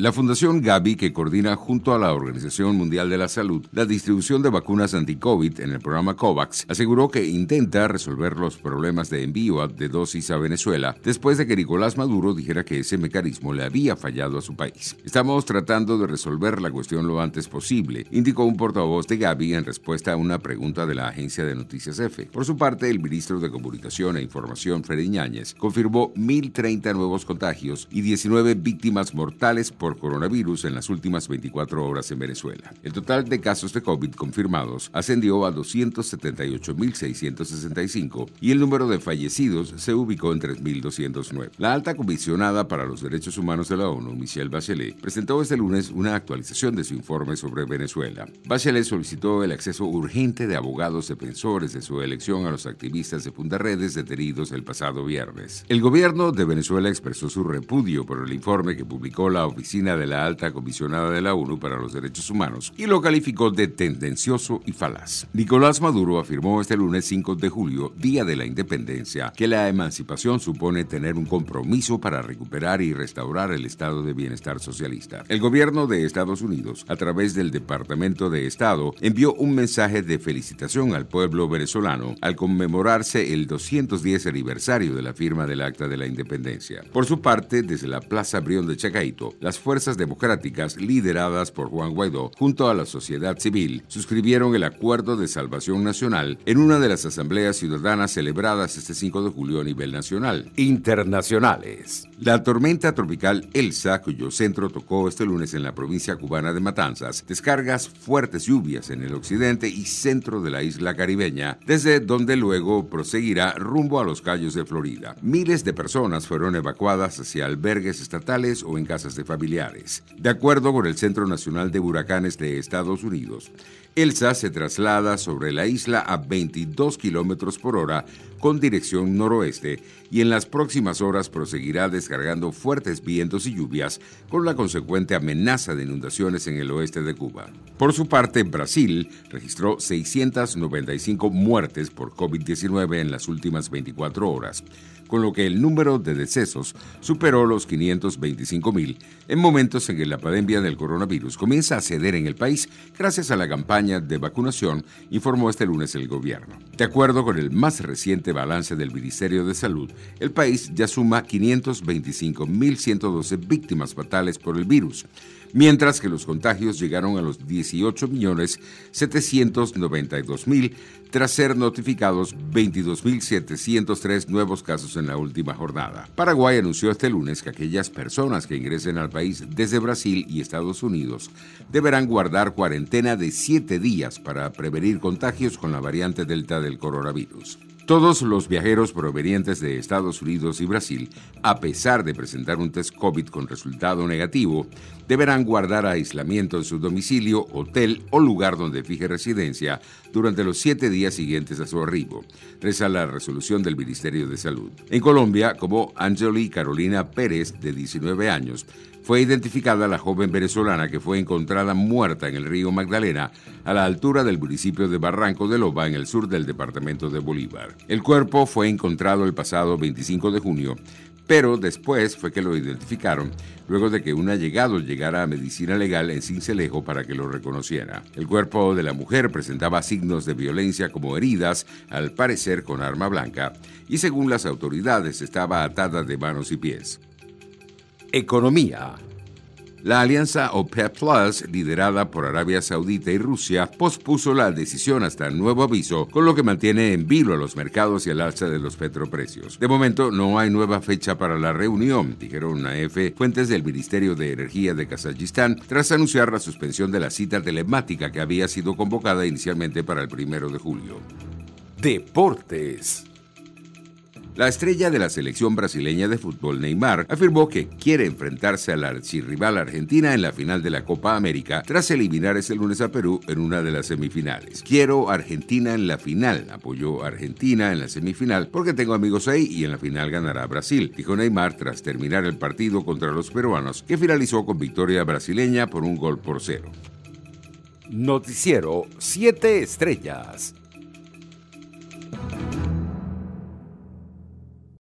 La Fundación Gavi, que coordina junto a la Organización Mundial de la Salud la distribución de vacunas anti-COVID en el programa COVAX, aseguró que intenta resolver los problemas de envío de dosis a Venezuela después de que Nicolás Maduro dijera que ese mecanismo le había fallado a su país. Estamos tratando de resolver la cuestión lo antes posible, indicó un portavoz de Gavi en respuesta a una pregunta de la agencia de noticias EFE. Por su parte, el ministro de Comunicación e Información, Freddy Ñáñez, confirmó 1.030 nuevos contagios y 19 víctimas mortales por coronavirus en las últimas 24 horas en Venezuela. El total de casos de COVID confirmados ascendió a 278.665 y el número de fallecidos se ubicó en 3.209. La alta comisionada para los derechos humanos de la ONU, Michelle Bachelet, presentó este lunes una actualización de su informe sobre Venezuela. Bachelet solicitó el acceso urgente de abogados defensores de su elección a los activistas de Fundaredes detenidos el pasado viernes. El gobierno de Venezuela expresó su repudio por el informe que publicó la oficina de la Alta Comisionada de la ONU para los Derechos Humanos y lo calificó de tendencioso y falaz. Nicolás Maduro afirmó este lunes 5 de julio, Día de la Independencia, que la emancipación supone tener un compromiso para recuperar y restaurar el estado de bienestar socialista. El gobierno de Estados Unidos, a través del Departamento de Estado, envió un mensaje de felicitación al pueblo venezolano al conmemorarse el 210 aniversario de la firma del Acta de la Independencia. Por su parte, desde la Plaza Brión de Chacaito, las fuerzas democráticas lideradas por Juan Guaidó junto a la sociedad civil suscribieron el Acuerdo de Salvación Nacional en una de las asambleas ciudadanas celebradas este 5 de julio a nivel nacional. Internacionales. La tormenta tropical Elsa, cuyo centro tocó este lunes en la provincia cubana de Matanzas, descargas fuertes lluvias en el occidente y centro de la isla caribeña, desde donde luego proseguirá rumbo a los Cayos de Florida. Miles de personas fueron evacuadas hacia albergues estatales o en casas de de acuerdo con el Centro Nacional de Huracanes de Estados Unidos, Elsa se traslada sobre la isla a 22 kilómetros por hora con dirección noroeste y en las próximas horas proseguirá descargando fuertes vientos y lluvias con la consecuente amenaza de inundaciones en el oeste de Cuba. Por su parte, Brasil registró 695 muertes por COVID-19 en las últimas 24 horas con lo que el número de decesos superó los 525 mil en momentos en que la pandemia del coronavirus comienza a ceder en el país gracias a la campaña de vacunación, informó este lunes el gobierno. De acuerdo con el más reciente balance del Ministerio de Salud, el país ya suma 525.112 víctimas fatales por el virus mientras que los contagios llegaron a los 18.792.000 tras ser notificados 22.703 nuevos casos en la última jornada. Paraguay anunció este lunes que aquellas personas que ingresen al país desde Brasil y Estados Unidos deberán guardar cuarentena de siete días para prevenir contagios con la variante Delta del coronavirus. Todos los viajeros provenientes de Estados Unidos y Brasil, a pesar de presentar un test COVID con resultado negativo, deberán guardar aislamiento en su domicilio, hotel o lugar donde fije residencia durante los siete días siguientes a su arribo, reza la resolución del Ministerio de Salud. En Colombia, como Angeli Carolina Pérez, de 19 años, fue identificada la joven venezolana que fue encontrada muerta en el río Magdalena a la altura del municipio de Barranco de Loba en el sur del departamento de Bolívar. El cuerpo fue encontrado el pasado 25 de junio, pero después fue que lo identificaron luego de que un allegado llegara a medicina legal en Cincelejo para que lo reconociera. El cuerpo de la mujer presentaba signos de violencia como heridas, al parecer con arma blanca, y según las autoridades estaba atada de manos y pies. Economía. La alianza OPEP Plus, liderada por Arabia Saudita y Rusia, pospuso la decisión hasta nuevo aviso, con lo que mantiene en vilo a los mercados y al alza de los petroprecios. De momento, no hay nueva fecha para la reunión, dijeron a EFE fuentes del Ministerio de Energía de Kazajistán, tras anunciar la suspensión de la cita telemática que había sido convocada inicialmente para el primero de julio. Deportes. La estrella de la selección brasileña de fútbol, Neymar, afirmó que quiere enfrentarse a la archirrival Argentina en la final de la Copa América tras eliminar ese lunes a Perú en una de las semifinales. Quiero Argentina en la final, apoyó Argentina en la semifinal porque tengo amigos ahí y en la final ganará Brasil, dijo Neymar tras terminar el partido contra los peruanos, que finalizó con victoria brasileña por un gol por cero. Noticiero 7 Estrellas.